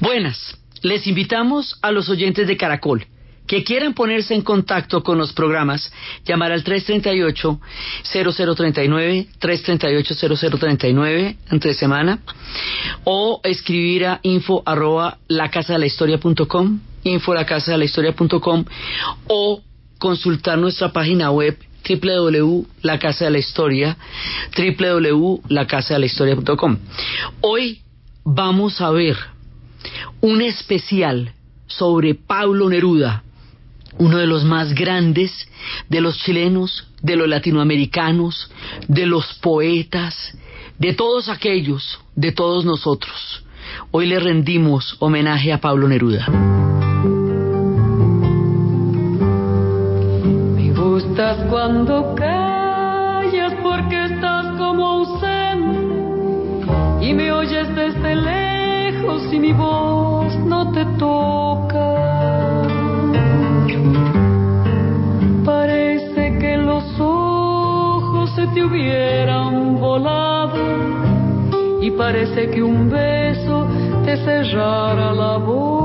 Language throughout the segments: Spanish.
Buenas, les invitamos a los oyentes de Caracol que quieran ponerse en contacto con los programas, llamar al 338-0039, 338-0039 entre semana, o escribir a info arroba la casa de la historia punto com, info la casa de la historia punto com, o consultar nuestra página web www.lacasa de la historia, www.lacasadelahistoria.com. Hoy vamos a ver un especial sobre Pablo Neruda, uno de los más grandes de los chilenos, de los latinoamericanos, de los poetas, de todos aquellos, de todos nosotros. Hoy le rendimos homenaje a Pablo Neruda. Me gustas cuando callas porque estás como ausente y me oyes desde lejos y mi voz no te toca. Parece que los ojos se te hubieran volado y parece que un beso te cerrara la boca.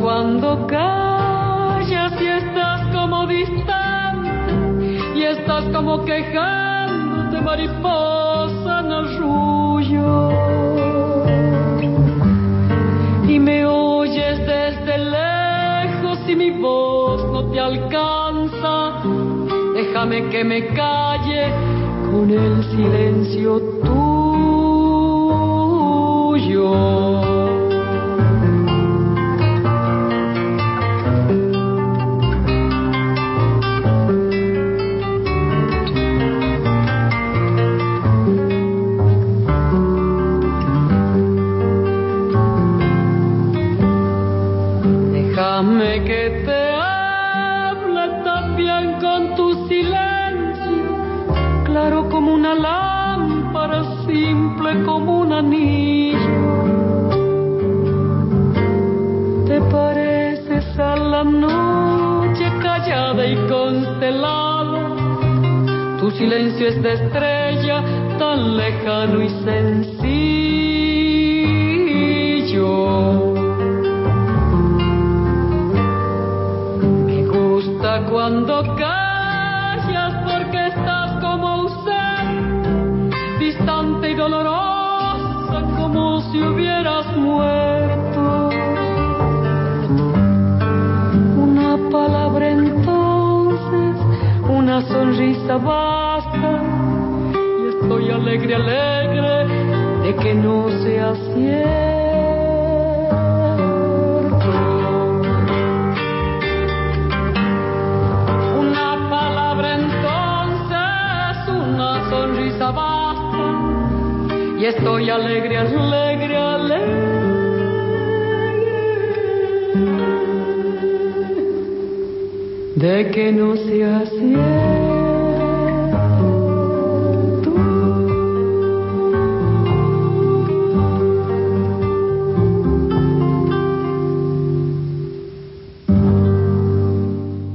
Cuando callas como quejándote mariposa en arrullo y me oyes desde lejos y mi voz no te alcanza. Déjame que me calle con el silencio tuyo estoy alegre, alegre, alegre de que no sea cierto.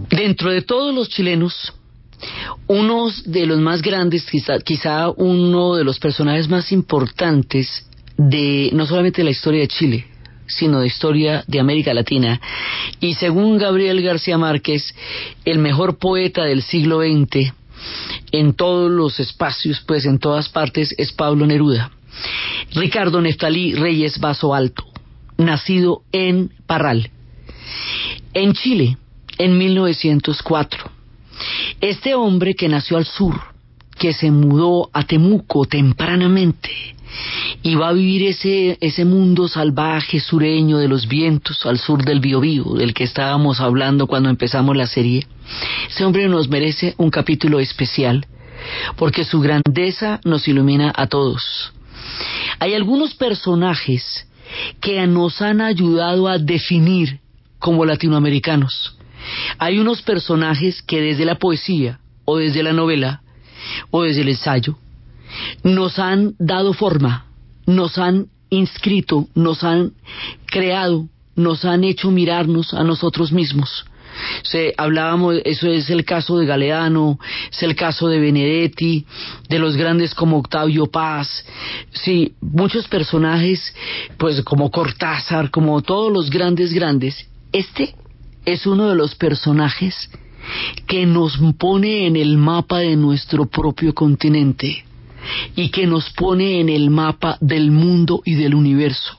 Dentro de todos los chilenos, uno de los más grandes, quizá, quizá uno de los personajes más importantes de no solamente la historia de Chile, sino de historia de América Latina, y según Gabriel García Márquez, el mejor poeta del siglo XX en todos los espacios, pues en todas partes, es Pablo Neruda. Ricardo Neftalí Reyes Vaso Alto, nacido en Parral, en Chile, en 1904. Este hombre que nació al sur, que se mudó a Temuco tempranamente y va a vivir ese, ese mundo salvaje sureño de los vientos al sur del Biobío, del que estábamos hablando cuando empezamos la serie. Ese hombre nos merece un capítulo especial porque su grandeza nos ilumina a todos. Hay algunos personajes que nos han ayudado a definir como latinoamericanos. Hay unos personajes que desde la poesía o desde la novela o desde el ensayo nos han dado forma, nos han inscrito, nos han creado, nos han hecho mirarnos a nosotros mismos. Se, hablábamos, eso es el caso de Galeano, es el caso de Benedetti, de los grandes como Octavio Paz, sí, muchos personajes, pues como Cortázar, como todos los grandes grandes. Este es uno de los personajes que nos pone en el mapa de nuestro propio continente y que nos pone en el mapa del mundo y del universo.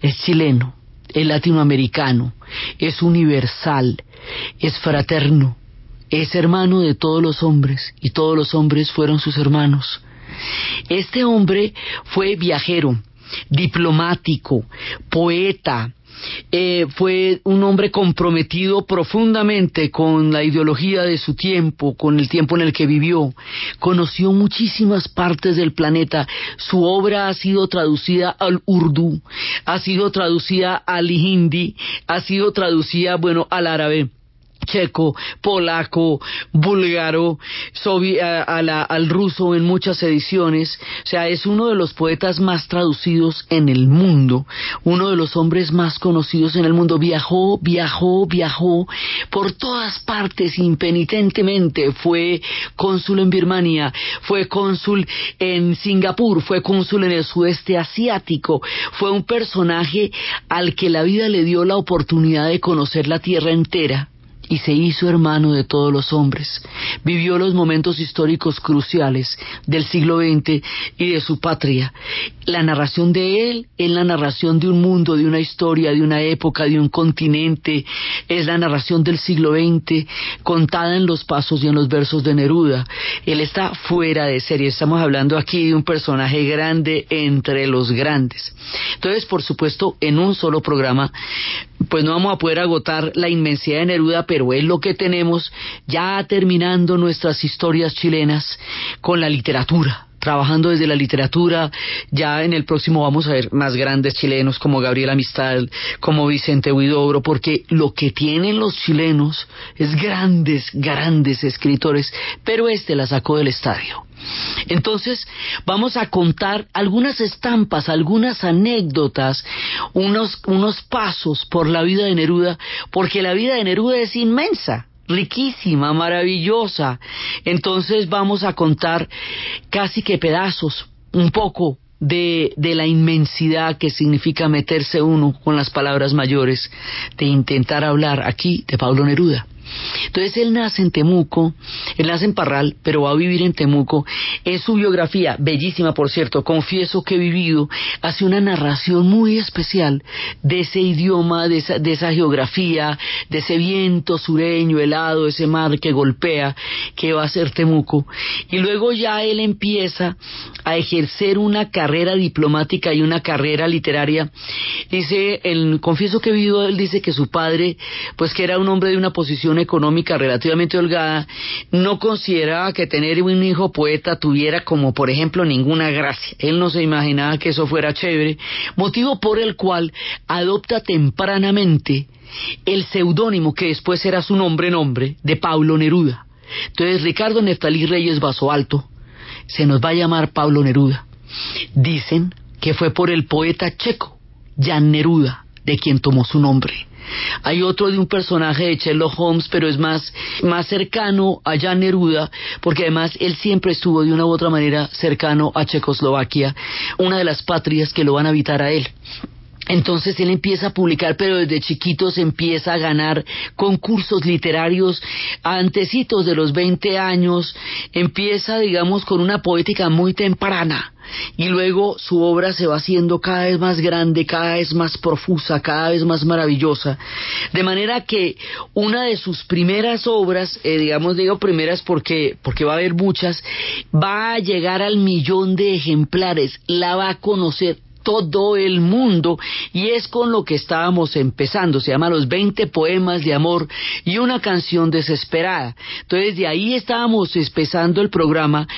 Es chileno, es latinoamericano, es universal, es fraterno, es hermano de todos los hombres y todos los hombres fueron sus hermanos. Este hombre fue viajero, diplomático, poeta, eh, fue un hombre comprometido profundamente con la ideología de su tiempo, con el tiempo en el que vivió. Conoció muchísimas partes del planeta. Su obra ha sido traducida al urdu, ha sido traducida al hindi, ha sido traducida, bueno, al árabe checo, polaco, búlgaro, al ruso en muchas ediciones. O sea, es uno de los poetas más traducidos en el mundo, uno de los hombres más conocidos en el mundo. Viajó, viajó, viajó por todas partes impenitentemente. Fue cónsul en Birmania, fue cónsul en Singapur, fue cónsul en el sudeste asiático. Fue un personaje al que la vida le dio la oportunidad de conocer la tierra entera y se hizo hermano de todos los hombres. Vivió los momentos históricos cruciales del siglo XX y de su patria. La narración de él es la narración de un mundo, de una historia, de una época, de un continente. Es la narración del siglo XX contada en los pasos y en los versos de Neruda. Él está fuera de serie. Estamos hablando aquí de un personaje grande entre los grandes. Entonces, por supuesto, en un solo programa, pues no vamos a poder agotar la inmensidad de Neruda, pero es lo que tenemos ya terminando nuestras historias chilenas con la literatura trabajando desde la literatura. Ya en el próximo vamos a ver más grandes chilenos como Gabriel Amistad, como Vicente Huidobro, porque lo que tienen los chilenos es grandes, grandes escritores, pero este la sacó del estadio. Entonces, vamos a contar algunas estampas, algunas anécdotas, unos, unos pasos por la vida de Neruda, porque la vida de Neruda es inmensa riquísima, maravillosa. Entonces vamos a contar casi que pedazos, un poco de, de, la inmensidad que significa meterse uno con las palabras mayores, de intentar hablar aquí de Pablo Neruda. Entonces él nace en Temuco, él nace en Parral, pero va a vivir en Temuco. En su biografía, bellísima por cierto, confieso que he vivido, hace una narración muy especial de ese idioma, de esa, de esa geografía, de ese viento sureño, helado, ese mar que golpea, que va a ser Temuco. Y luego ya él empieza a ejercer una carrera diplomática y una carrera literaria. Dice, el, confieso que he vivido, él dice que su padre, pues que era un hombre de una posición económica relativamente holgada, no consideraba que tener un hijo poeta tuviera como, por ejemplo, ninguna gracia. Él no se imaginaba que eso fuera chévere, motivo por el cual adopta tempranamente el seudónimo que después era su nombre nombre de Pablo Neruda. Entonces Ricardo Neftalí Reyes Baso Alto se nos va a llamar Pablo Neruda. Dicen que fue por el poeta checo, Jan Neruda, de quien tomó su nombre. Hay otro de un personaje de Sherlock Holmes, pero es más, más cercano a Jan Neruda, porque además él siempre estuvo de una u otra manera cercano a Checoslovaquia, una de las patrias que lo van a habitar a él. Entonces él empieza a publicar, pero desde chiquito se empieza a ganar concursos literarios antecitos de los 20 años, empieza, digamos, con una poética muy temprana y luego su obra se va haciendo cada vez más grande, cada vez más profusa, cada vez más maravillosa, de manera que una de sus primeras obras, eh, digamos digo primeras porque porque va a haber muchas, va a llegar al millón de ejemplares, la va a conocer todo el mundo y es con lo que estábamos empezando, se llama Los 20 poemas de amor y una canción desesperada. Entonces de ahí estábamos empezando el programa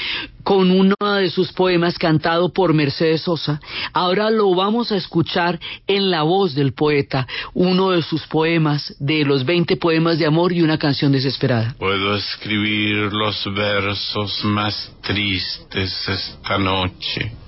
con uno de sus poemas cantado por Mercedes Sosa. Ahora lo vamos a escuchar en la voz del poeta, uno de sus poemas, de los 20 poemas de amor y una canción desesperada. Puedo escribir los versos más tristes esta noche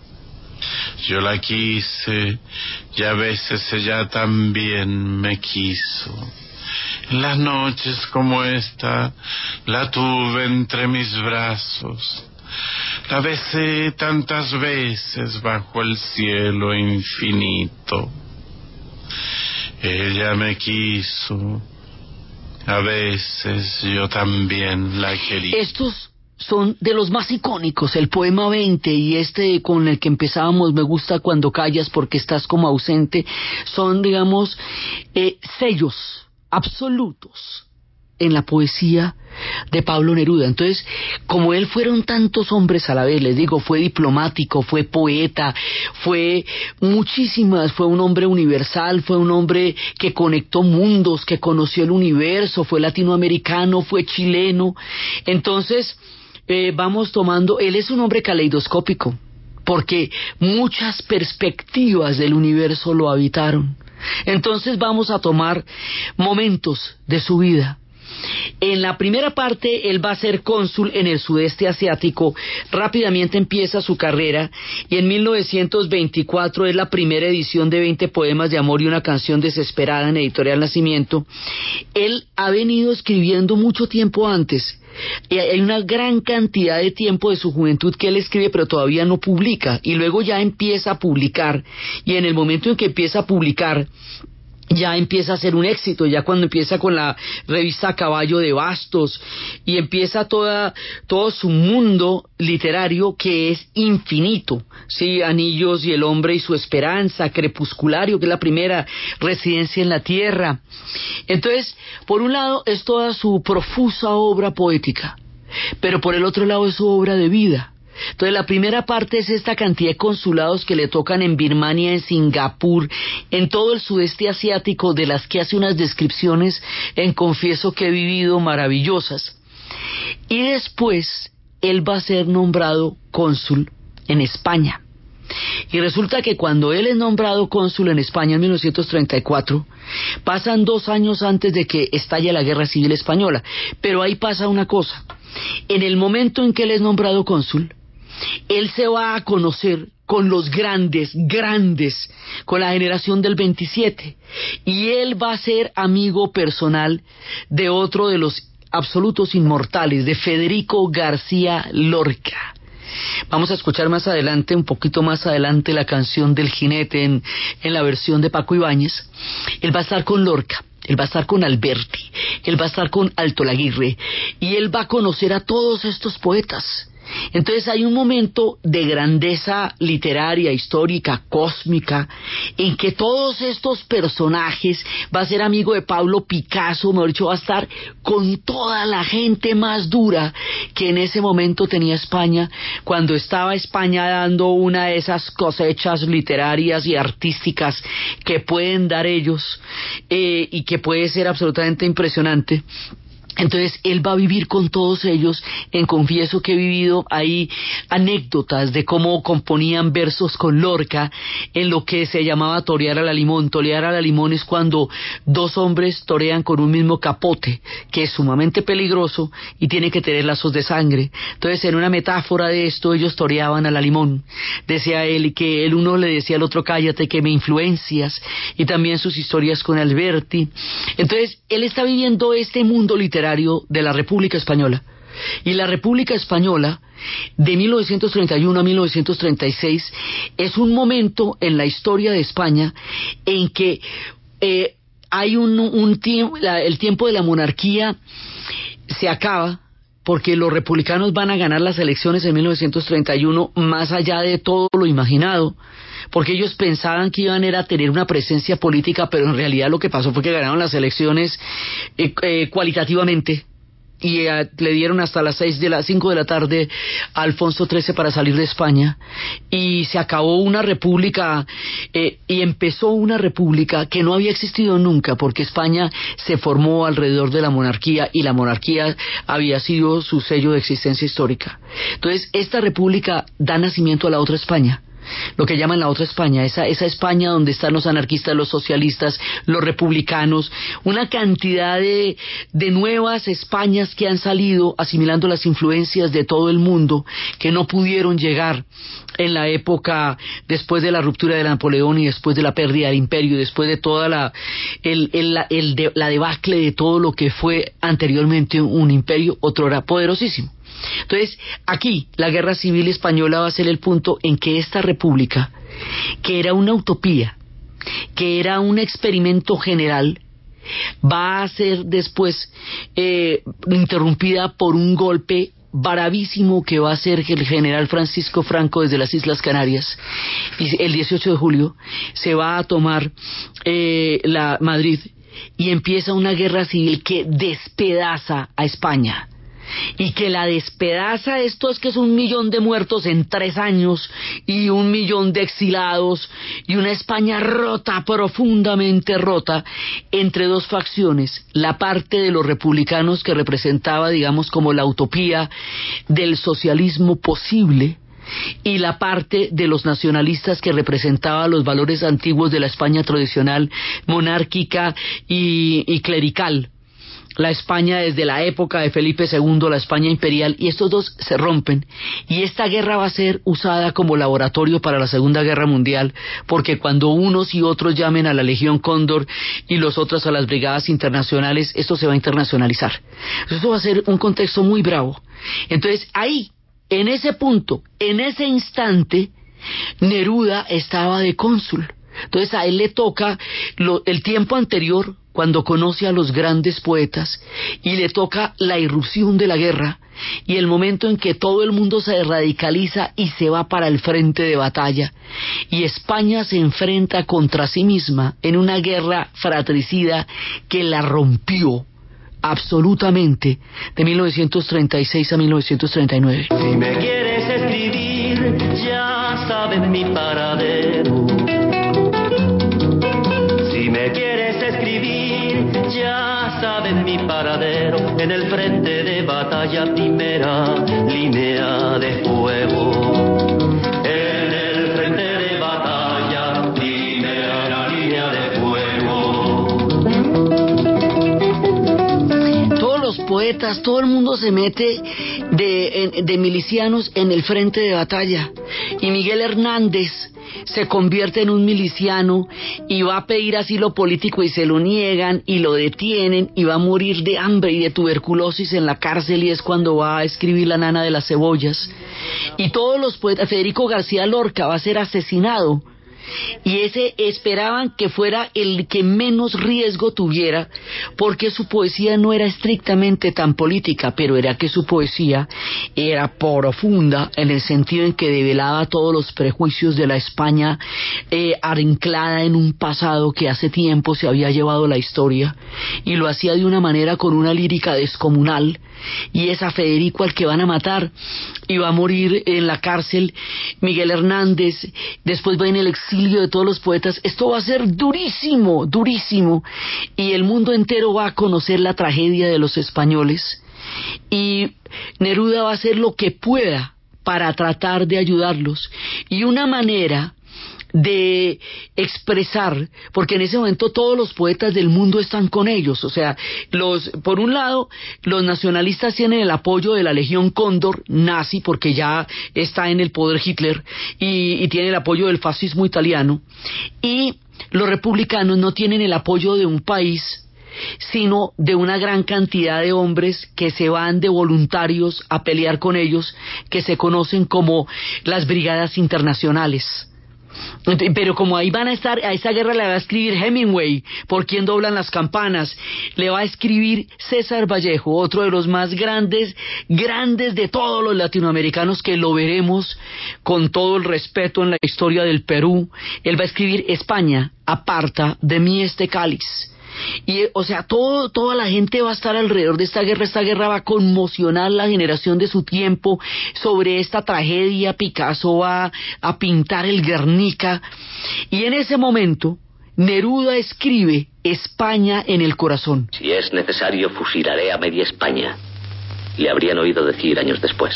Yo la quise y a veces ella también me quiso. En las noches como esta la tuve entre mis brazos. La besé tantas veces bajo el cielo infinito. Ella me quiso. A veces yo también la quería. Son de los más icónicos, el poema 20 y este con el que empezábamos, Me gusta cuando callas porque estás como ausente, son, digamos, eh, sellos absolutos en la poesía de Pablo Neruda. Entonces, como él fueron tantos hombres a la vez, les digo, fue diplomático, fue poeta, fue muchísimas, fue un hombre universal, fue un hombre que conectó mundos, que conoció el universo, fue latinoamericano, fue chileno. Entonces, eh, vamos tomando, él es un hombre caleidoscópico, porque muchas perspectivas del universo lo habitaron. Entonces vamos a tomar momentos de su vida. En la primera parte él va a ser cónsul en el sudeste asiático, rápidamente empieza su carrera. Y en 1924 es la primera edición de 20 poemas de amor y una canción desesperada en Editorial Nacimiento. Él ha venido escribiendo mucho tiempo antes. Hay una gran cantidad de tiempo de su juventud que él escribe pero todavía no publica. Y luego ya empieza a publicar. Y en el momento en que empieza a publicar ya empieza a ser un éxito, ya cuando empieza con la revista Caballo de Bastos y empieza toda, todo su mundo literario que es infinito, sí, Anillos y el hombre y su esperanza, Crepusculario, que es la primera residencia en la tierra. Entonces, por un lado es toda su profusa obra poética, pero por el otro lado es su obra de vida. Entonces la primera parte es esta cantidad de consulados que le tocan en Birmania, en Singapur, en todo el sudeste asiático, de las que hace unas descripciones en Confieso que he vivido maravillosas. Y después él va a ser nombrado cónsul en España. Y resulta que cuando él es nombrado cónsul en España en 1934, pasan dos años antes de que estalle la Guerra Civil Española. Pero ahí pasa una cosa. En el momento en que él es nombrado cónsul, él se va a conocer con los grandes, grandes, con la generación del 27. Y él va a ser amigo personal de otro de los absolutos inmortales, de Federico García Lorca. Vamos a escuchar más adelante, un poquito más adelante, la canción del jinete en, la versión de Paco Ibáñez. Él va a estar con Lorca él va a estar con Alberti, él va a estar con Alto Laguirre y él va a conocer a todos estos poetas. Entonces hay un momento de grandeza literaria, histórica, cósmica, en que todos estos personajes va a ser amigo de Pablo Picasso, mejor dicho, va a estar con toda la gente más dura que en ese momento tenía España, cuando estaba España dando una de esas cosechas literarias y artísticas que pueden dar ellos eh, y que puede ser absolutamente impresionante. Entonces él va a vivir con todos ellos. En Confieso que he vivido ahí anécdotas de cómo componían versos con Lorca en lo que se llamaba torear a la limón. Torear a la limón es cuando dos hombres torean con un mismo capote, que es sumamente peligroso y tiene que tener lazos de sangre. Entonces en una metáfora de esto ellos toreaban a la limón. Decía él que el uno le decía al otro cállate que me influencias y también sus historias con Alberti. Entonces él está viviendo este mundo literario de la República Española. Y la República Española, de 1931 a 1936, es un momento en la historia de España en que eh, hay un, un tiempo, el tiempo de la monarquía se acaba, porque los republicanos van a ganar las elecciones en 1931 más allá de todo lo imaginado, porque ellos pensaban que iban a tener una presencia política, pero en realidad lo que pasó fue que ganaron las elecciones eh, eh, cualitativamente y eh, le dieron hasta las seis de las cinco de la tarde a Alfonso XIII para salir de España y se acabó una república eh, y empezó una república que no había existido nunca porque España se formó alrededor de la monarquía y la monarquía había sido su sello de existencia histórica. Entonces, esta república da nacimiento a la otra España lo que llaman la otra España, esa, esa España donde están los anarquistas, los socialistas, los republicanos, una cantidad de, de nuevas Españas que han salido asimilando las influencias de todo el mundo, que no pudieron llegar en la época después de la ruptura de Napoleón y después de la pérdida del imperio, después de toda la, el, el, la debacle de todo lo que fue anteriormente un imperio, otro era poderosísimo. Entonces, aquí la guerra civil española va a ser el punto en que esta república, que era una utopía, que era un experimento general, va a ser después eh, interrumpida por un golpe bravísimo que va a ser el general Francisco Franco desde las Islas Canarias. Y el 18 de julio se va a tomar eh, la Madrid y empieza una guerra civil que despedaza a España y que la despedaza esto es que es un millón de muertos en tres años y un millón de exilados y una España rota, profundamente rota, entre dos facciones, la parte de los republicanos que representaba, digamos, como la utopía del socialismo posible, y la parte de los nacionalistas que representaba los valores antiguos de la España tradicional, monárquica y clerical la España desde la época de Felipe II, la España imperial, y estos dos se rompen. Y esta guerra va a ser usada como laboratorio para la Segunda Guerra Mundial, porque cuando unos y otros llamen a la Legión Cóndor y los otros a las brigadas internacionales, esto se va a internacionalizar. Esto va a ser un contexto muy bravo. Entonces, ahí, en ese punto, en ese instante, Neruda estaba de cónsul. Entonces a él le toca el tiempo anterior cuando conoce a los grandes poetas y le toca la irrupción de la guerra y el momento en que todo el mundo se radicaliza y se va para el frente de batalla y España se enfrenta contra sí misma en una guerra fratricida que la rompió absolutamente de 1936 a 1939. Si me quieres escribir, ya sabes mi paradero en el frente de batalla primera línea de fuego. Todo el mundo se mete de, de milicianos en el frente de batalla. Y Miguel Hernández se convierte en un miliciano y va a pedir asilo político y se lo niegan y lo detienen y va a morir de hambre y de tuberculosis en la cárcel y es cuando va a escribir La nana de las cebollas. Y todos los poetas, Federico García Lorca va a ser asesinado y ese esperaban que fuera el que menos riesgo tuviera, porque su poesía no era estrictamente tan política, pero era que su poesía era profunda en el sentido en que develaba todos los prejuicios de la España eh, arrinclada en un pasado que hace tiempo se había llevado la historia, y lo hacía de una manera con una lírica descomunal, y es a Federico al que van a matar, y va a morir en la cárcel Miguel Hernández, después va en el exilio de todos los poetas, esto va a ser durísimo, durísimo, y el mundo entero va a conocer la tragedia de los españoles, y Neruda va a hacer lo que pueda para tratar de ayudarlos, y una manera de expresar, porque en ese momento todos los poetas del mundo están con ellos, o sea, los, por un lado, los nacionalistas tienen el apoyo de la Legión Cóndor nazi, porque ya está en el poder Hitler, y, y tiene el apoyo del fascismo italiano, y los republicanos no tienen el apoyo de un país sino de una gran cantidad de hombres que se van de voluntarios a pelear con ellos, que se conocen como las brigadas internacionales. Pero como ahí van a estar, a esa guerra le va a escribir Hemingway, por quien doblan las campanas, le va a escribir César Vallejo, otro de los más grandes, grandes de todos los latinoamericanos que lo veremos con todo el respeto en la historia del Perú. Él va a escribir España, aparta de mí este cáliz. Y, o sea, todo, toda la gente va a estar alrededor de esta guerra. Esta guerra va a conmocionar la generación de su tiempo. Sobre esta tragedia, Picasso va a pintar el Guernica. Y en ese momento, Neruda escribe España en el corazón. Si es necesario, fusilaré a media España. Le habrían oído decir años después.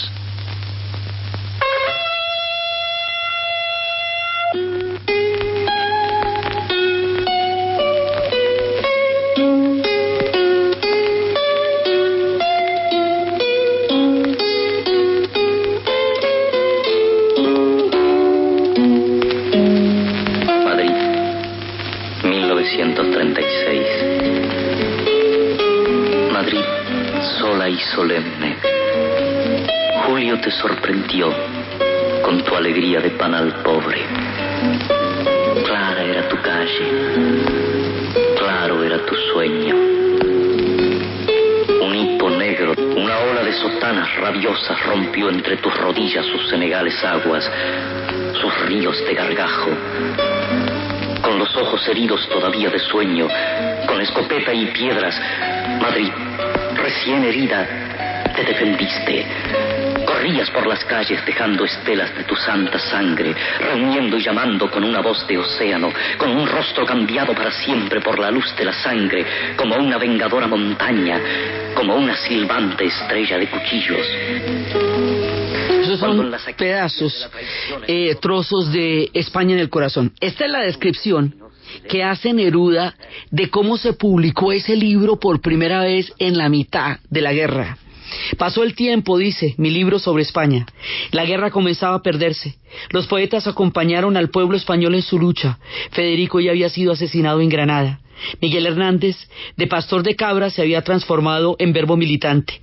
Dejando estelas de tu santa sangre, reuniendo y llamando con una voz de océano, con un rostro cambiado para siempre por la luz de la sangre, como una vengadora montaña, como una silbante estrella de cuchillos. Son pedazos, eh, trozos de España en el corazón. Esta es la descripción que hace Neruda de cómo se publicó ese libro por primera vez en la mitad de la guerra. Pasó el tiempo, dice, mi libro sobre España. La guerra comenzaba a perderse. Los poetas acompañaron al pueblo español en su lucha. Federico ya había sido asesinado en Granada. Miguel Hernández, de pastor de cabras, se había transformado en verbo militante.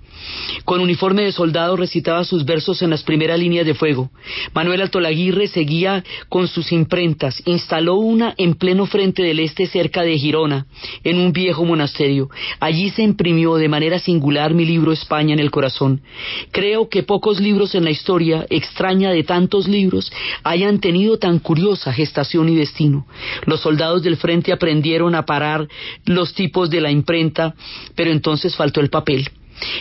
Con uniforme de soldado recitaba sus versos en las primeras líneas de fuego. Manuel Altolaguirre seguía con sus imprentas. Instaló una en pleno frente del este cerca de Girona, en un viejo monasterio. Allí se imprimió de manera singular mi libro España en el corazón. Creo que pocos libros en la historia, extraña de tantos libros, hayan tenido tan curiosa gestación y destino. Los soldados del frente aprendieron a parar los tipos de la imprenta, pero entonces faltó el papel.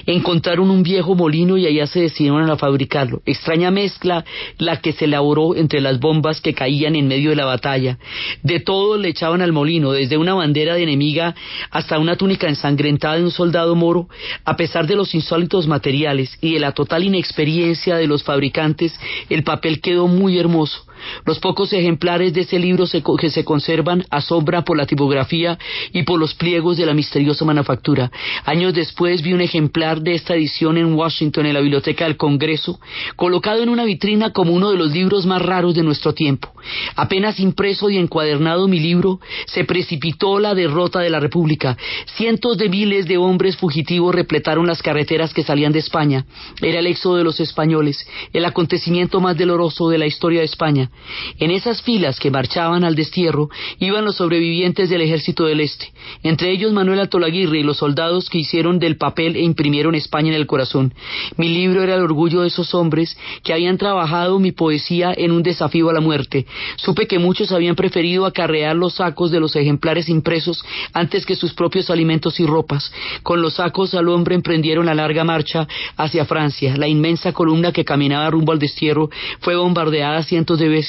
Encontraron un viejo molino y allá se decidieron a fabricarlo. Extraña mezcla la que se elaboró entre las bombas que caían en medio de la batalla. De todo le echaban al molino, desde una bandera de enemiga hasta una túnica ensangrentada de un soldado moro. A pesar de los insólitos materiales y de la total inexperiencia de los fabricantes, el papel quedó muy hermoso. Los pocos ejemplares de ese libro se, que se conservan asombran por la tipografía y por los pliegos de la misteriosa manufactura. Años después vi un ejemplar de esta edición en Washington, en la Biblioteca del Congreso, colocado en una vitrina como uno de los libros más raros de nuestro tiempo. Apenas impreso y encuadernado mi libro, se precipitó la derrota de la República. Cientos de miles de hombres fugitivos repletaron las carreteras que salían de España. Era el éxodo de los españoles, el acontecimiento más doloroso de la historia de España. En esas filas que marchaban al destierro iban los sobrevivientes del ejército del Este, entre ellos Manuel Altolaguirre y los soldados que hicieron del papel e imprimieron España en el corazón. Mi libro era el orgullo de esos hombres que habían trabajado mi poesía en un desafío a la muerte. Supe que muchos habían preferido acarrear los sacos de los ejemplares impresos antes que sus propios alimentos y ropas. Con los sacos al hombre emprendieron la larga marcha hacia Francia. La inmensa columna que caminaba rumbo al destierro fue bombardeada cientos de veces.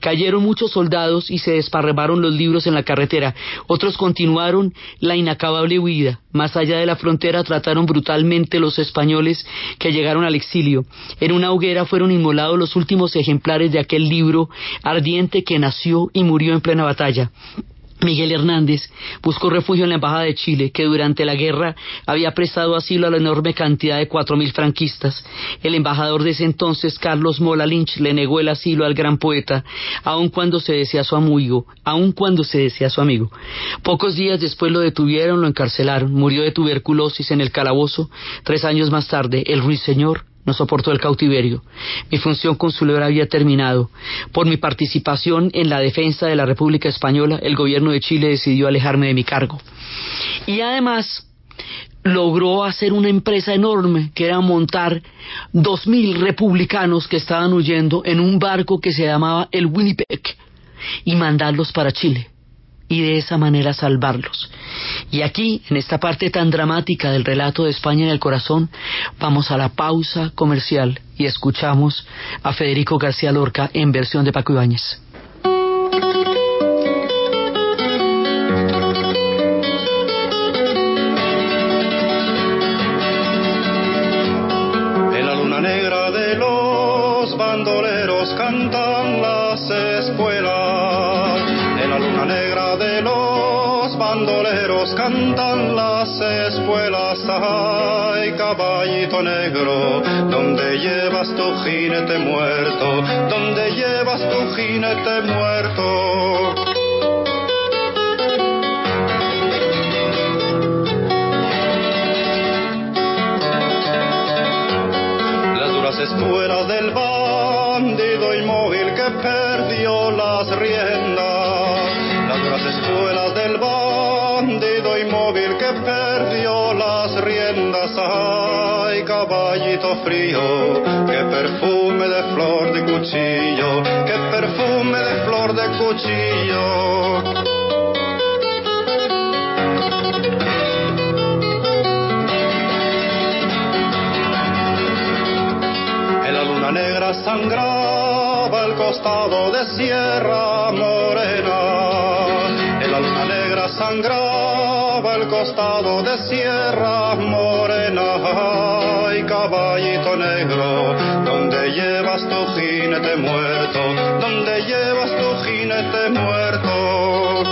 Cayeron muchos soldados y se desparramaron los libros en la carretera. Otros continuaron la inacabable huida. Más allá de la frontera trataron brutalmente los españoles que llegaron al exilio. En una hoguera fueron inmolados los últimos ejemplares de aquel libro ardiente que nació y murió en plena batalla. Miguel Hernández buscó refugio en la Embajada de Chile, que durante la guerra había prestado asilo a la enorme cantidad de cuatro mil franquistas. El embajador de ese entonces, Carlos Mola Lynch, le negó el asilo al gran poeta, aun cuando se decía su amigo, aun cuando se decía su amigo. Pocos días después lo detuvieron, lo encarcelaron, murió de tuberculosis en el calabozo. Tres años más tarde, el ruiseñor no soportó el cautiverio. Mi función consular había terminado. Por mi participación en la defensa de la República Española, el gobierno de Chile decidió alejarme de mi cargo. Y además logró hacer una empresa enorme que era montar dos mil republicanos que estaban huyendo en un barco que se llamaba el Winnipeg y mandarlos para Chile y de esa manera salvarlos. Y aquí, en esta parte tan dramática del relato de España en el corazón, vamos a la pausa comercial y escuchamos a Federico García Lorca en versión de Paco Ibáñez. Donde llevas tu jinete muerto, donde llevas tu jinete muerto. Las duras espuelas del bandido frío, qué perfume de flor de cuchillo, qué perfume de flor de cuchillo. En la luna negra sangraba el costado de Sierra Morena. En la luna negra sangraba el costado de Sierra Morena. Caballito negro, donde llevas tu jinete muerto, donde llevas tu jinete muerto.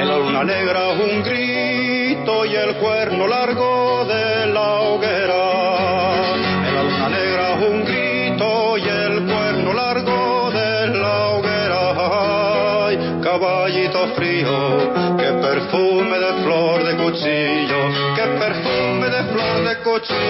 En la luna negra un grito y el cuerno largo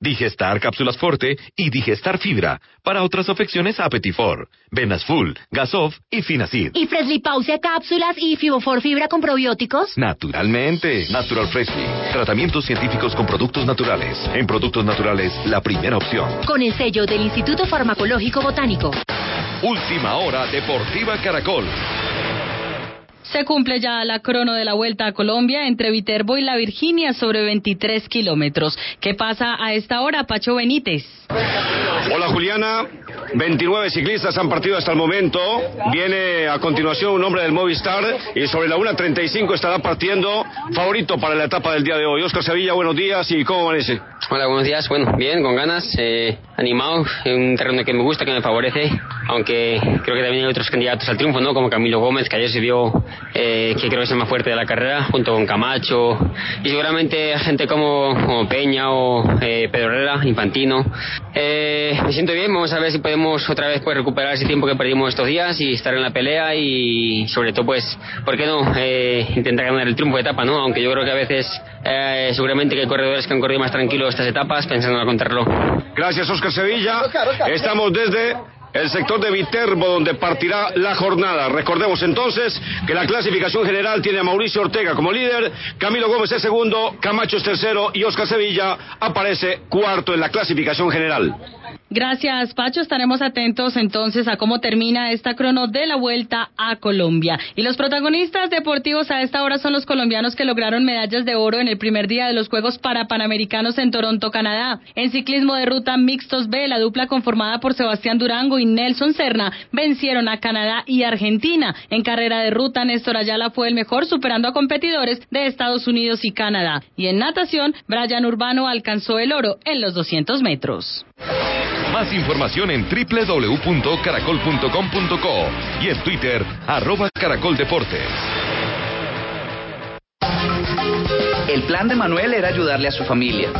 Digestar Cápsulas Forte y Digestar Fibra. Para otras afecciones, Apetifor. Venas Full, Gasof y Finacid. Y Freshly Pausia cápsulas y Fibofor Fibra con probióticos. Naturalmente. Natural Freshly. Tratamientos científicos con productos naturales. En productos naturales, la primera opción. Con el sello del Instituto Farmacológico Botánico. Última hora Deportiva Caracol. Se cumple ya la crono de la Vuelta a Colombia entre Viterbo y la Virginia sobre 23 kilómetros. ¿Qué pasa a esta hora, Pacho Benítez? Hola Juliana, 29 ciclistas han partido hasta el momento. Viene a continuación un hombre del Movistar y sobre la 1.35 estará partiendo favorito para la etapa del día de hoy. Oscar Sevilla, buenos días y ¿cómo amanece? Hola, buenos días. Bueno, bien, con ganas, eh, animado, en un terreno que me gusta, que me favorece, aunque creo que también hay otros candidatos al triunfo, ¿no? Como Camilo Gómez, que ayer se vio eh, que creo que es el más fuerte de la carrera, junto con Camacho, y seguramente gente como, como Peña o eh, Pedro Herrera, Infantino. Eh, me siento bien, vamos a ver si podemos otra vez pues, recuperar ese tiempo que perdimos estos días y estar en la pelea y sobre todo, pues, ¿por qué no eh, intentar ganar el triunfo de etapa, ¿no? Aunque yo creo que a veces eh, seguramente que hay corredores que han corrido más tranquilos estas etapas pensando en el contrarreloj. Gracias, Oscar Sevilla. Estamos desde el sector de Viterbo, donde partirá la jornada. Recordemos entonces que la clasificación general tiene a Mauricio Ortega como líder, Camilo Gómez es segundo, Camacho es tercero y Oscar Sevilla aparece cuarto en la clasificación general. Gracias, Pacho. Estaremos atentos entonces a cómo termina esta crono de la vuelta a Colombia. Y los protagonistas deportivos a esta hora son los colombianos que lograron medallas de oro en el primer día de los Juegos Parapanamericanos en Toronto, Canadá. En ciclismo de ruta mixtos B, la dupla conformada por Sebastián Durango y Nelson Serna vencieron a Canadá y Argentina. En carrera de ruta, Néstor Ayala fue el mejor, superando a competidores de Estados Unidos y Canadá. Y en natación, Brian Urbano alcanzó el oro en los 200 metros. Más información en www.caracol.com.co y en Twitter, arroba caracoldeportes. El plan de Manuel era ayudarle a su familia,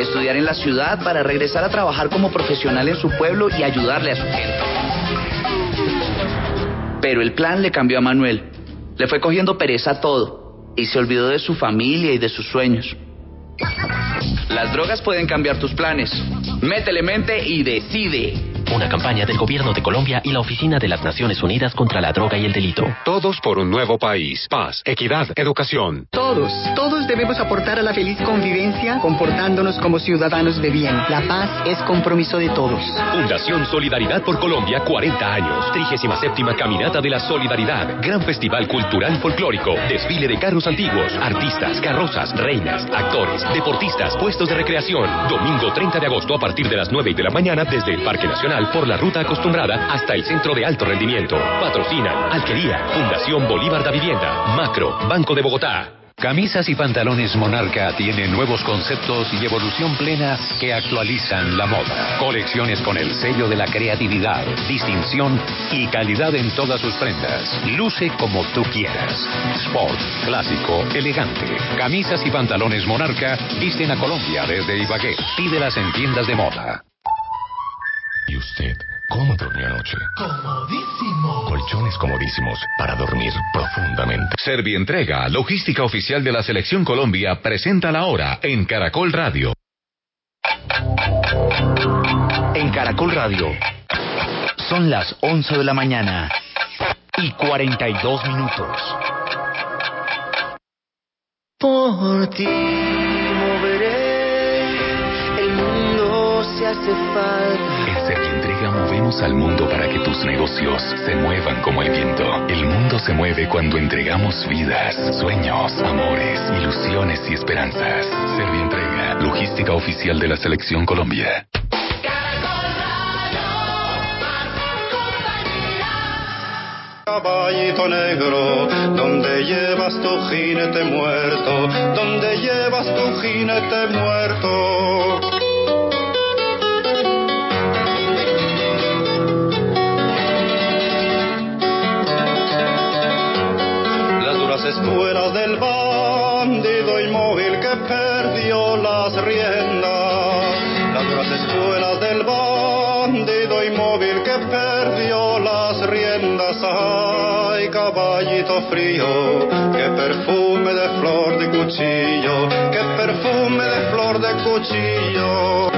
estudiar en la ciudad para regresar a trabajar como profesional en su pueblo y ayudarle a su gente. Pero el plan le cambió a Manuel. Le fue cogiendo pereza a todo y se olvidó de su familia y de sus sueños. Las drogas pueden cambiar tus planes. Métele mente y decide. Una campaña del Gobierno de Colombia y la Oficina de las Naciones Unidas contra la Droga y el Delito. Todos por un nuevo país. Paz, equidad, educación. Todos, todos debemos aportar a la feliz convivencia comportándonos como ciudadanos de bien. La paz es compromiso de todos. Fundación Solidaridad por Colombia, 40 años. 37 Caminata de la Solidaridad. Gran Festival Cultural Folclórico. Desfile de carros antiguos, artistas, carrozas, reinas, actores, deportistas, puestos de recreación. Domingo 30 de agosto a partir de las 9 de la mañana desde el Parque Nacional por la ruta acostumbrada hasta el centro de alto rendimiento. Patrocinan Alquería, Fundación Bolívar da Vivienda, Macro, Banco de Bogotá. Camisas y pantalones Monarca tienen nuevos conceptos y evolución plena que actualizan la moda. Colecciones con el sello de la creatividad, distinción y calidad en todas sus prendas. Luce como tú quieras. Sport, clásico, elegante. Camisas y pantalones Monarca visten a Colombia desde Ibagué. Pídelas en tiendas de moda. ¿Y usted cómo durmió anoche? Comodísimo. Colchones comodísimos para dormir profundamente. Servientrega, logística oficial de la Selección Colombia, presenta la hora en Caracol Radio. En Caracol Radio son las 11 de la mañana y 42 minutos. Por ti moveré, el mundo se hace falta. Movemos al mundo para que tus negocios se muevan como el viento. El mundo se mueve cuando entregamos vidas, sueños, amores, ilusiones y esperanzas. Servientrega, logística oficial de la Selección Colombia. Caballito negro, donde llevas tu jinete muerto, donde llevas tu jinete muerto. Espuelas del bandido inmóvil que perdió las riendas. Las duras del bandido inmóvil que perdió las riendas. Ay, caballito frío, qué perfume de flor de cuchillo, qué perfume de flor de cuchillo.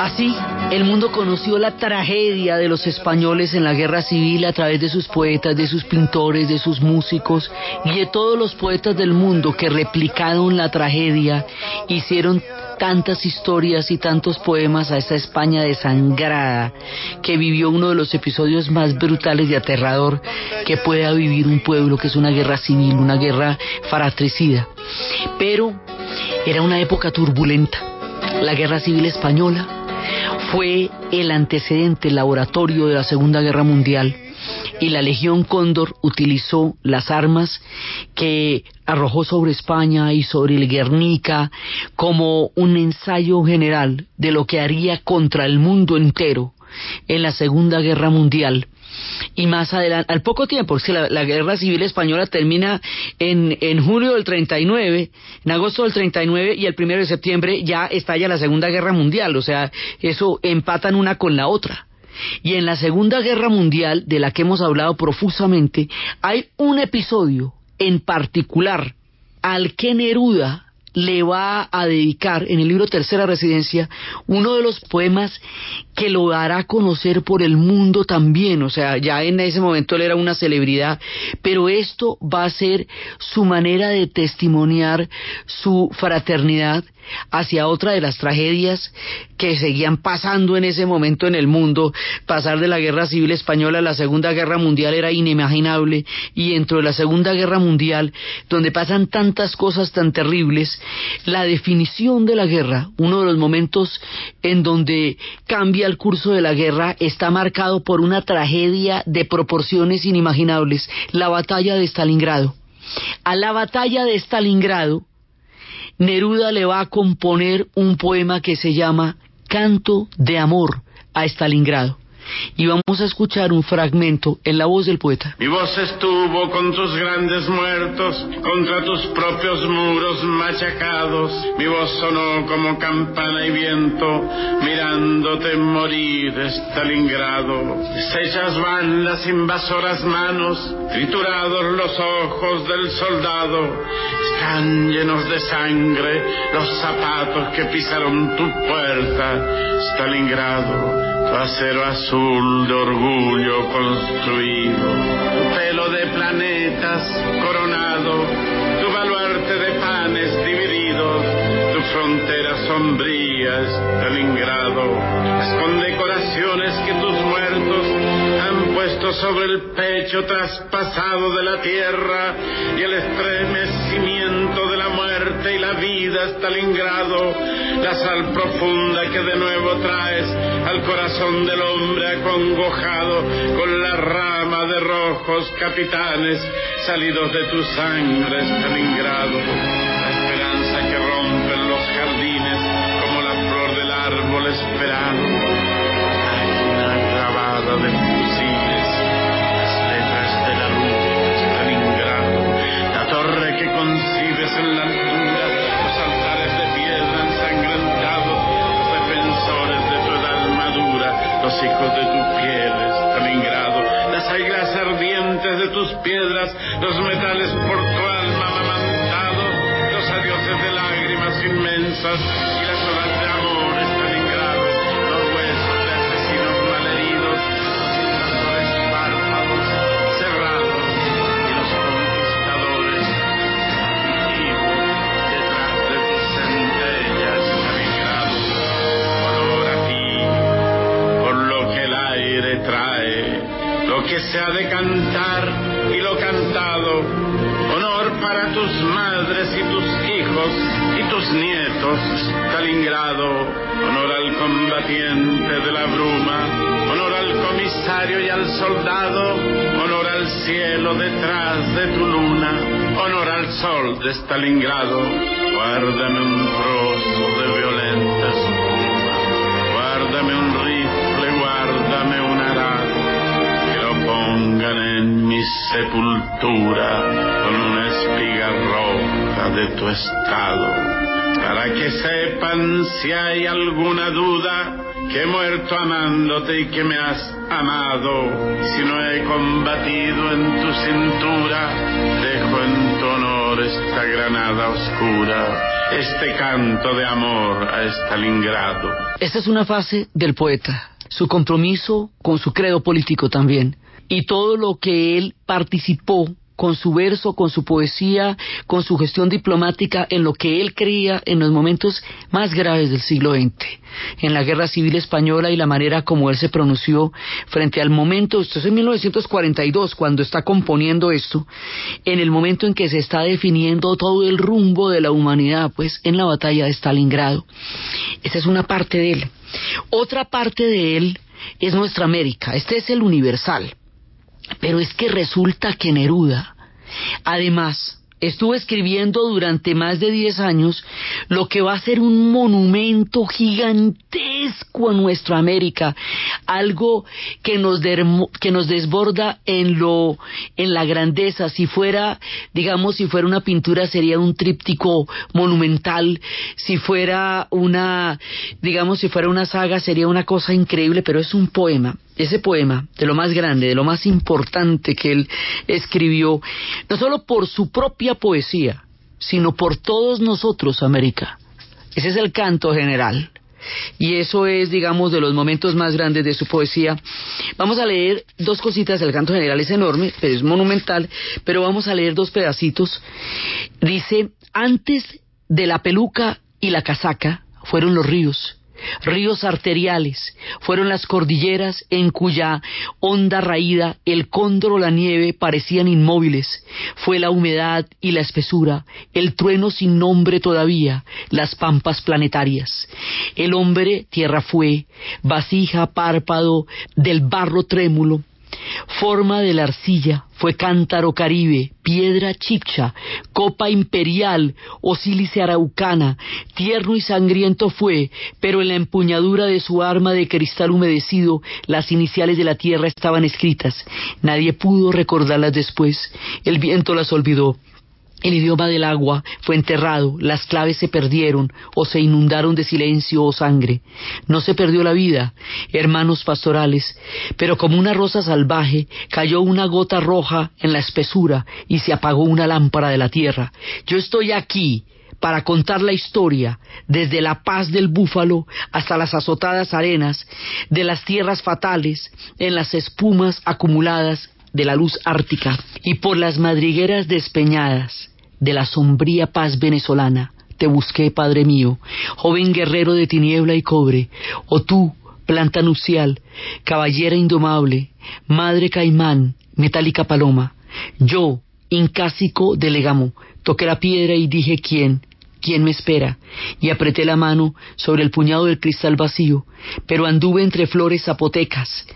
Así, el mundo conoció la tragedia de los españoles en la guerra civil a través de sus poetas, de sus pintores, de sus músicos y de todos los poetas del mundo que replicaron la tragedia, hicieron tantas historias y tantos poemas a esta España desangrada que vivió uno de los episodios más brutales y aterrador que pueda vivir un pueblo, que es una guerra civil, una guerra fratricida. Pero era una época turbulenta. La guerra civil española fue el antecedente, laboratorio de la Segunda Guerra Mundial y la Legión Cóndor utilizó las armas que arrojó sobre España y sobre el Guernica como un ensayo general de lo que haría contra el mundo entero en la Segunda Guerra Mundial. Y más adelante, al poco tiempo, porque la, la, guerra civil española termina en, en julio del 39, en agosto del 39 y el primero de septiembre ya estalla la Segunda Guerra Mundial, o sea, eso empatan una con la otra. Y en la Segunda Guerra Mundial, de la que hemos hablado profusamente, hay un episodio en particular al que Neruda le va a dedicar en el libro Tercera Residencia uno de los poemas que lo dará a conocer por el mundo también, o sea, ya en ese momento él era una celebridad, pero esto va a ser su manera de testimoniar su fraternidad hacia otra de las tragedias que seguían pasando en ese momento en el mundo. Pasar de la Guerra Civil Española a la Segunda Guerra Mundial era inimaginable y dentro de la Segunda Guerra Mundial, donde pasan tantas cosas tan terribles, la definición de la guerra, uno de los momentos en donde cambia el curso de la guerra, está marcado por una tragedia de proporciones inimaginables, la batalla de Stalingrado. A la batalla de Stalingrado, Neruda le va a componer un poema que se llama Canto de Amor a Stalingrado. Y vamos a escuchar un fragmento en la voz del poeta. Mi voz estuvo con tus grandes muertos, contra tus propios muros machacados. Mi voz sonó como campana y viento, mirándote morir, Stalingrado. Sechas van las invasoras manos, triturados los ojos del soldado. Están llenos de sangre los zapatos que pisaron tu puerta, Stalingrado acero azul de orgullo construido, pelo de planetas coronado, tu baluarte de panes divididos, tu frontera sombría Stalingrado, las condecoraciones que tus muertos han puesto sobre el pecho traspasado de la tierra y el estremecimiento de la muerte y la vida Stalingrado, la sal profunda que de nuevo traes al corazón del hombre acongojado con la rama de rojos capitanes salidos de tu sangre, Stalingrado. La esperanza que rompen los jardines como la flor del árbol esperado. Página grabada de Que concibes en la altura, los altares de piedra ensangrentados, los defensores de tu edad madura, los hijos de tu piel, Stalingrado, las águilas ardientes de tus piedras, los metales por tu alma amamantados, los adioses de lágrimas inmensas y las de cantar y lo cantado, honor para tus madres y tus hijos y tus nietos, Stalingrado, honor al combatiente de la bruma, honor al comisario y al soldado, honor al cielo detrás de tu luna, honor al sol de Stalingrado, guárdame un sepultura con una espiga roja de tu estado, para que sepan si hay alguna duda que he muerto amándote y que me has amado, si no he combatido en tu cintura, dejo en tu honor esta granada oscura, este canto de amor a Stalingrado. Esta es una fase del poeta, su compromiso con su credo político también, y todo lo que él participó con su verso, con su poesía, con su gestión diplomática en lo que él creía en los momentos más graves del siglo XX, en la Guerra Civil Española y la manera como él se pronunció frente al momento, esto es en 1942 cuando está componiendo esto, en el momento en que se está definiendo todo el rumbo de la humanidad, pues en la batalla de Stalingrado. Esa es una parte de él. Otra parte de él es nuestra América, este es el universal. Pero es que resulta que Neruda, además, estuvo escribiendo durante más de 10 años lo que va a ser un monumento gigantesco a nuestra América, algo que nos, dermo- que nos desborda en lo en la grandeza, si fuera, digamos, si fuera una pintura sería un tríptico monumental, si fuera una, digamos, si fuera una saga sería una cosa increíble, pero es un poema ese poema, de lo más grande, de lo más importante que él escribió, no solo por su propia poesía, sino por todos nosotros, América. Ese es el canto general. Y eso es, digamos, de los momentos más grandes de su poesía. Vamos a leer dos cositas, el canto general es enorme, pero es monumental, pero vamos a leer dos pedacitos. Dice, antes de la peluca y la casaca fueron los ríos, ríos arteriales, fueron las cordilleras en cuya honda raída el cóndor o la nieve parecían inmóviles, fue la humedad y la espesura, el trueno sin nombre todavía, las pampas planetarias. El hombre tierra fue, vasija, párpado, del barro trémulo, Forma de la arcilla fue cántaro caribe, piedra chipcha, copa imperial o sílice araucana, tierno y sangriento fue, pero en la empuñadura de su arma de cristal humedecido las iniciales de la tierra estaban escritas. Nadie pudo recordarlas después. El viento las olvidó. El idioma del agua fue enterrado, las claves se perdieron o se inundaron de silencio o sangre. No se perdió la vida, hermanos pastorales, pero como una rosa salvaje cayó una gota roja en la espesura y se apagó una lámpara de la tierra. Yo estoy aquí para contar la historia desde la paz del búfalo hasta las azotadas arenas de las tierras fatales en las espumas acumuladas de la luz ártica y por las madrigueras despeñadas de la sombría paz venezolana. Te busqué, Padre mío, joven guerrero de tiniebla y cobre, o tú, planta nupcial, caballera indomable, madre caimán, metálica paloma. Yo, incásico de Legamo, toqué la piedra y dije quién, ¿Quién me espera? Y apreté la mano sobre el puñado del cristal vacío, pero anduve entre flores zapotecas,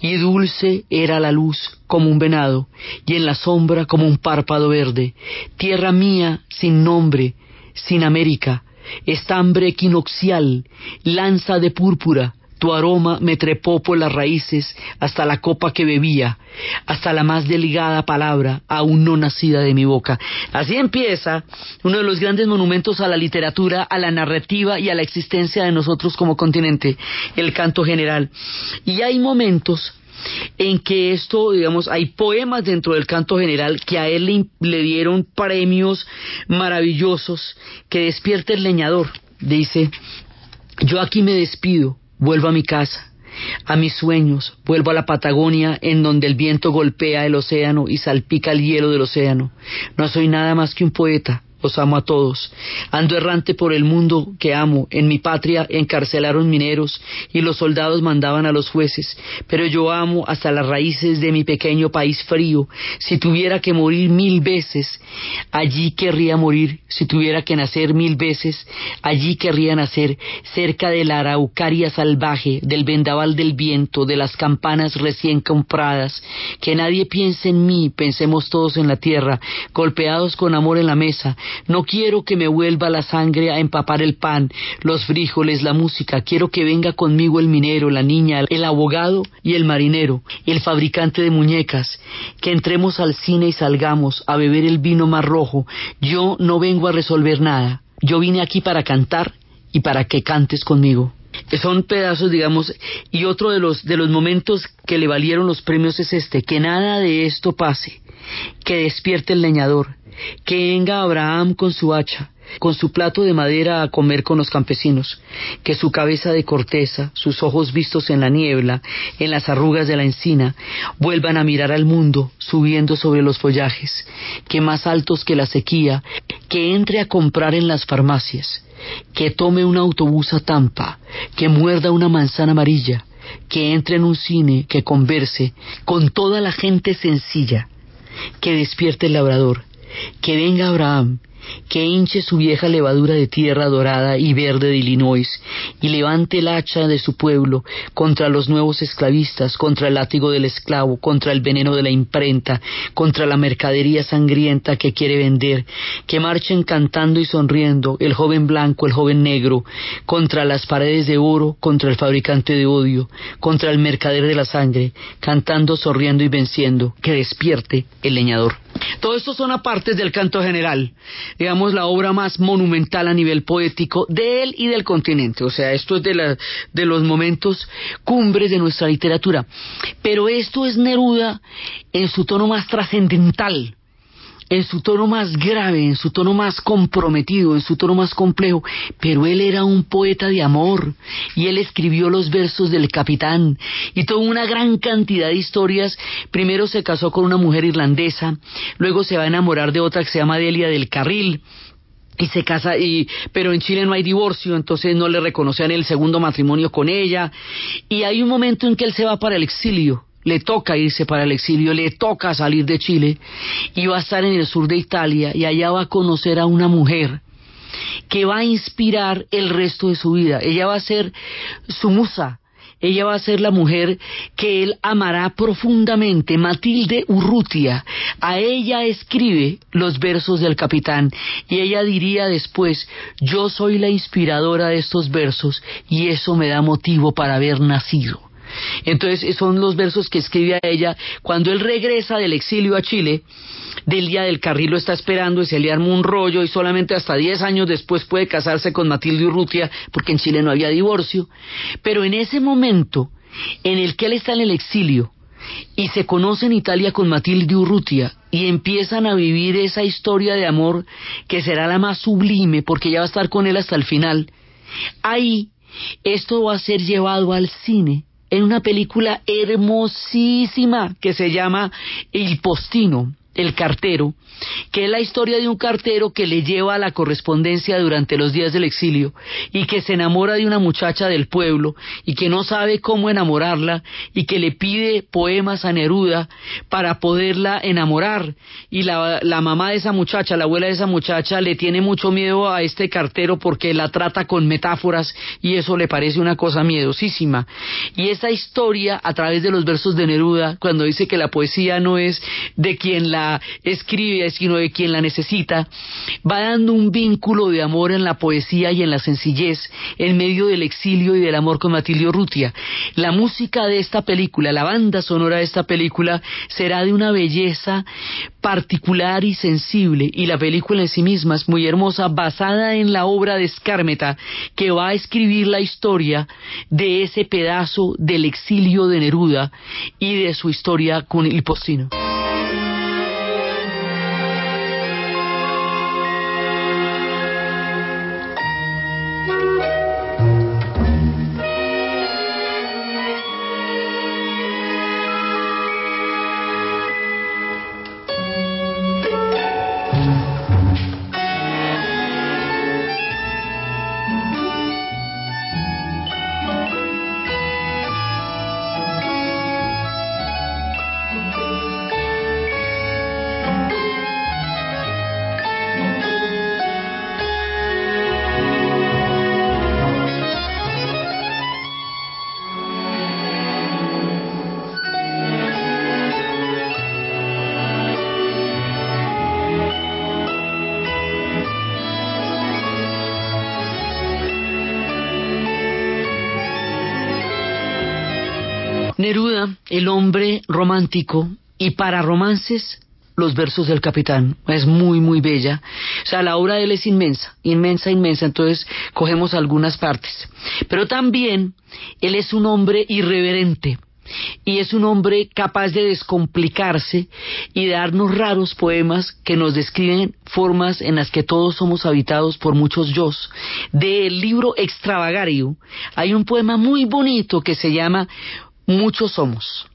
y dulce era la luz como un venado, y en la sombra como un párpado verde. Tierra mía sin nombre, sin América, estambre equinoccial, lanza de púrpura, tu aroma me trepó por las raíces hasta la copa que bebía, hasta la más delicada palabra aún no nacida de mi boca. Así empieza uno de los grandes monumentos a la literatura, a la narrativa y a la existencia de nosotros como continente, el canto general. Y hay momentos en que esto, digamos, hay poemas dentro del canto general que a él le, le dieron premios maravillosos, que despierta el leñador. Dice, yo aquí me despido, vuelvo a mi casa, a mis sueños, vuelvo a la Patagonia en donde el viento golpea el océano y salpica el hielo del océano. No soy nada más que un poeta, los amo a todos. Ando errante por el mundo que amo. En mi patria encarcelaron mineros y los soldados mandaban a los jueces. Pero yo amo hasta las raíces de mi pequeño país frío. Si tuviera que morir mil veces, allí querría morir. Si tuviera que nacer mil veces, allí querría nacer, cerca de la araucaria salvaje, del vendaval del viento, de las campanas recién compradas. Que nadie piense en mí, pensemos todos en la tierra, golpeados con amor en la mesa, no quiero que me vuelva la sangre a empapar el pan, los frijoles, la música. Quiero que venga conmigo el minero, la niña, el abogado y el marinero, el fabricante de muñecas. Que entremos al cine y salgamos a beber el vino más rojo. Yo no vengo a resolver nada. Yo vine aquí para cantar y para que cantes conmigo son pedazos, digamos, y otro de los, de los momentos que le valieron los premios es este, que nada de esto pase, que despierte el leñador, que venga Abraham con su hacha, con su plato de madera a comer con los campesinos, que su cabeza de corteza, sus ojos vistos en la niebla, en las arrugas de la encina, vuelvan a mirar al mundo subiendo sobre los follajes, que más altos que la sequía, que entre a comprar en las farmacias, que tome un autobús a Tampa, que muerda una manzana amarilla, que entre en un cine, que converse con toda la gente sencilla, que despierte el labrador, que venga Abraham, que hinche su vieja levadura de tierra dorada y verde de Illinois, y levante el hacha de su pueblo contra los nuevos esclavistas, contra el látigo del esclavo, contra el veneno de la imprenta, contra la mercadería sangrienta que quiere vender, que marchen cantando y sonriendo el joven blanco, el joven negro, contra las paredes de oro, contra el fabricante de odio, contra el mercader de la sangre, cantando, sonriendo y venciendo, que despierte el leñador. Todo esto son apartes del canto general, digamos la obra más monumental a nivel poético de él y del continente, o sea, esto es de, de los momentos cumbres de nuestra literatura. Pero esto es Neruda en su tono más trascendental, en su tono más grave, en su tono más comprometido, en su tono más complejo, pero él era un poeta de amor y él escribió los versos del capitán y toda una gran cantidad de historias. Primero se casó con una mujer irlandesa, luego se va a enamorar de otra que se llama Delia del Carril, y se casa y pero en Chile no hay divorcio entonces no le reconocían el segundo matrimonio con ella y hay un momento en que él se va para el exilio le toca irse para el exilio, le toca salir de Chile y va a estar en el sur de Italia y allá va a conocer a una mujer que va a inspirar el resto de su vida. Ella va a ser su musa, ella va a ser la mujer que él amará profundamente, Matilde Urrutia. A ella escribe los versos del capitán y ella diría después, yo soy la inspiradora de estos versos y eso me da motivo para haber nacido. Entonces son los versos que escribe a ella cuando él regresa del exilio a Chile. Delia del Carril lo está esperando y se le arma un rollo y solamente hasta 10 años después puede casarse con Matilde Urrutia porque en Chile no había divorcio. Pero en ese momento en el que él está en el exilio y se conoce en Italia con Matilde Urrutia y empiezan a vivir esa historia de amor que será la más sublime porque ella va a estar con él hasta el final. Ahí esto va a ser llevado al cine en una película hermosísima que se llama El Postino el cartero, que es la historia de un cartero que le lleva a la correspondencia durante los días del exilio y que se enamora de una muchacha del pueblo y que no sabe cómo enamorarla y que le pide poemas a Neruda para poderla enamorar. Y la, la mamá de esa muchacha, la abuela de esa muchacha le tiene mucho miedo a este cartero porque la trata con metáforas y eso le parece una cosa miedosísima. Y esa historia a través de los versos de Neruda cuando dice que la poesía no es de quien la escribe, sino de quien la necesita, va dando un vínculo de amor en la poesía y en la sencillez, en medio del exilio y del amor con Matilde Urrutia. La música de esta película, la banda sonora de esta película, será de una belleza particular y sensible, y la película en sí misma es muy hermosa, basada en la obra de Escármeta, que va a escribir la historia de ese pedazo del exilio de Neruda y de su historia con el Neruda, el hombre romántico, y para romances, los versos del capitán. Es muy, muy bella. O sea, la obra de él es inmensa, inmensa, inmensa. Entonces, cogemos algunas partes. Pero también, él es un hombre irreverente. Y es un hombre capaz de descomplicarse y darnos raros poemas que nos describen formas en las que todos somos habitados por muchos yo. Del libro Extravagario hay un poema muy bonito que se llama muchos somos.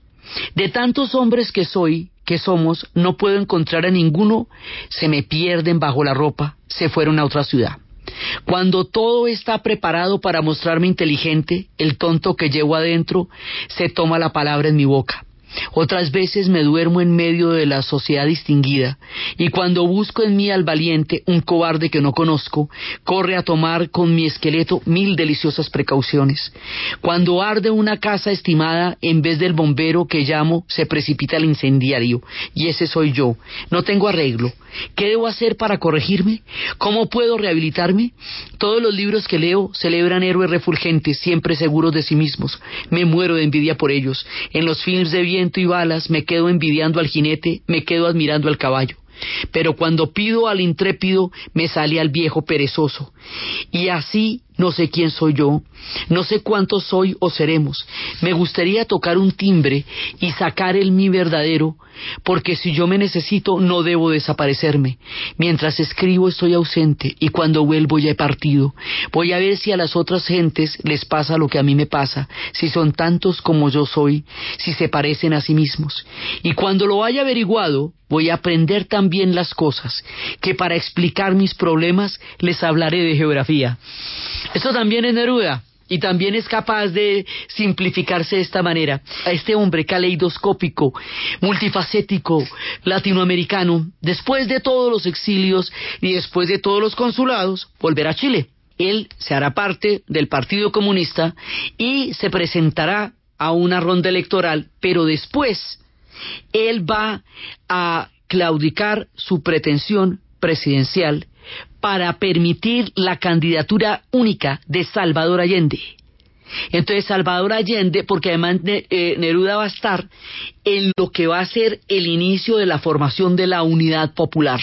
De tantos hombres que soy, que somos, no puedo encontrar a ninguno, se me pierden bajo la ropa, se fueron a otra ciudad. Cuando todo está preparado para mostrarme inteligente, el tonto que llevo adentro se toma la palabra en mi boca. Otras veces me duermo en medio de la sociedad distinguida, y cuando busco en mí al valiente, un cobarde que no conozco, corre a tomar con mi esqueleto mil deliciosas precauciones. Cuando arde una casa estimada, en vez del bombero que llamo, se precipita el incendiario, y ese soy yo. No tengo arreglo. ¿Qué debo hacer para corregirme? ¿Cómo puedo rehabilitarme? Todos los libros que leo celebran héroes refulgentes, siempre seguros de sí mismos. Me muero de envidia por ellos. En los films de y balas me quedo envidiando al jinete, me quedo admirando al caballo. Pero cuando pido al intrépido, me sale al viejo perezoso. Y así no sé quién soy yo, no sé cuánto soy o seremos. Me gustaría tocar un timbre y sacar el mi verdadero, porque si yo me necesito no debo desaparecerme. Mientras escribo estoy ausente y cuando vuelvo ya he partido. Voy a ver si a las otras gentes les pasa lo que a mí me pasa, si son tantos como yo soy, si se parecen a sí mismos. Y cuando lo haya averiguado, voy a aprender también las cosas, que para explicar mis problemas les hablaré de geografía. Esto también es Neruda y también es capaz de simplificarse de esta manera. A este hombre caleidoscópico, multifacético, latinoamericano, después de todos los exilios y después de todos los consulados, volver a Chile él se hará parte del Partido Comunista y se presentará a una ronda electoral, pero después él va a claudicar su pretensión presidencial para permitir la candidatura única de Salvador Allende. Entonces Salvador Allende, porque además eh, Neruda va a estar en lo que va a ser el inicio de la formación de la unidad popular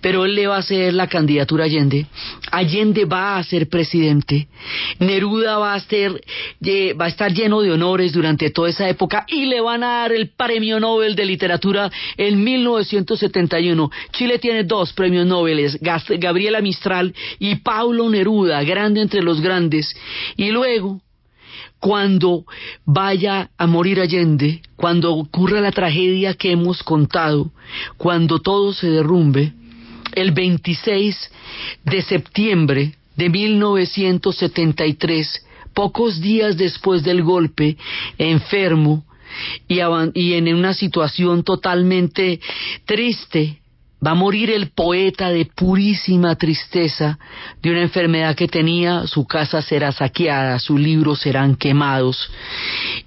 pero él le va a hacer la candidatura a Allende. Allende va a ser presidente. Neruda va a, ser, va a estar lleno de honores durante toda esa época y le van a dar el premio Nobel de Literatura en 1971. Chile tiene dos premios Nobel, Gabriela Mistral y Paulo Neruda, grande entre los grandes. Y luego, cuando vaya a morir Allende, cuando ocurra la tragedia que hemos contado, cuando todo se derrumbe, el 26 de septiembre de 1973, pocos días después del golpe, enfermo y, y en una situación totalmente triste, Va a morir el poeta de purísima tristeza de una enfermedad que tenía, su casa será saqueada, sus libros serán quemados.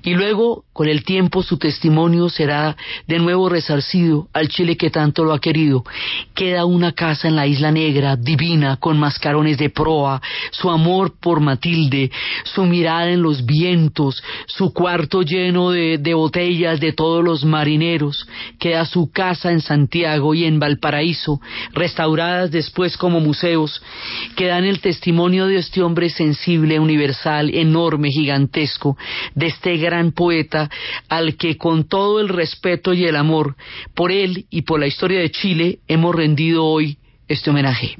Y luego, con el tiempo, su testimonio será de nuevo resarcido al Chile que tanto lo ha querido. Queda una casa en la Isla Negra, divina, con mascarones de proa, su amor por Matilde, su mirada en los vientos, su cuarto lleno de, botellas de todos los marineros. Queda su casa en Santiago y en Valparaíso Paraíso, restauradas después como museos, que dan el testimonio de este hombre sensible, universal, enorme, gigantesco, de este gran poeta al que con todo el respeto y el amor por él y por la historia de Chile hemos rendido hoy este homenaje.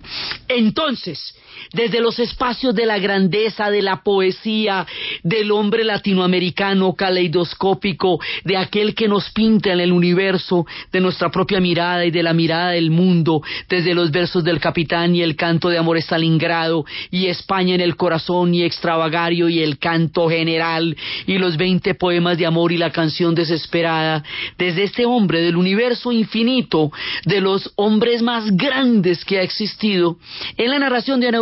Entonces, desde los espacios de la grandeza, de la poesía, del hombre latinoamericano caleidoscópico, de aquel que nos pinta en el universo, de nuestra propia mirada y de la mirada del mundo, desde los versos del capitán y el canto de amor Stalingrado, y España en el corazón y extravagario y el canto general, y los veinte poemas de amor y la canción desesperada, desde este hombre del universo infinito, de los hombres más grandes que ha existido, en la narración de Ana